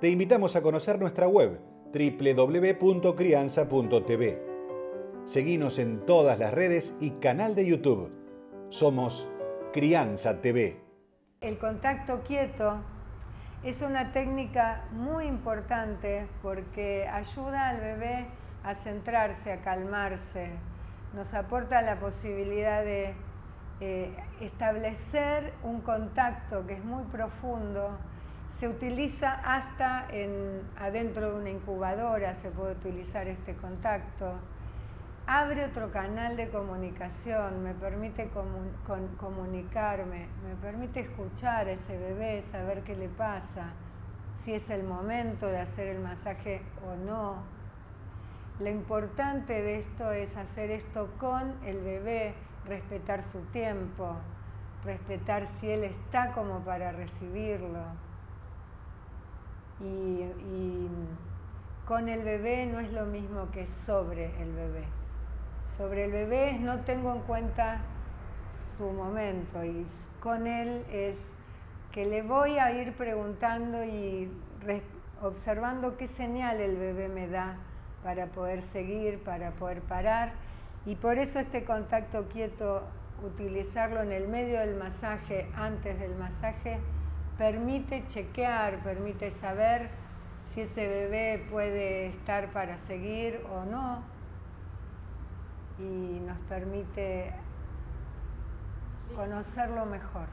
te invitamos a conocer nuestra web www.crianza.tv. Seguimos en todas las redes y canal de YouTube. Somos Crianza TV. El contacto quieto es una técnica muy importante porque ayuda al bebé a centrarse, a calmarse. Nos aporta la posibilidad de eh, establecer un contacto que es muy profundo se utiliza hasta en, adentro de una incubadora, se puede utilizar este contacto. Abre otro canal de comunicación, me permite comunicarme, me permite escuchar a ese bebé, saber qué le pasa, si es el momento de hacer el masaje o no. Lo importante de esto es hacer esto con el bebé, respetar su tiempo, respetar si él está como para recibirlo y, con el bebé no es lo mismo que sobre el bebé. Sobre el bebé no tengo en cuenta su momento y con él es que le voy a ir preguntando y observando qué señal el bebé me da para poder seguir, para poder parar. Y por eso este contacto quieto, utilizarlo en el medio del masaje, antes del masaje, permite chequear, permite saber si ese bebé puede estar para seguir o no y nos permite conocerlo mejor.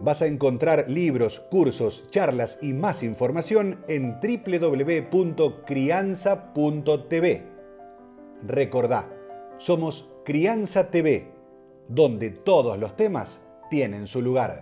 Vas a encontrar libros, cursos, charlas y más información en www.crianza.tv. Recordá, somos Crianza TV, donde todos los temas tienen su lugar.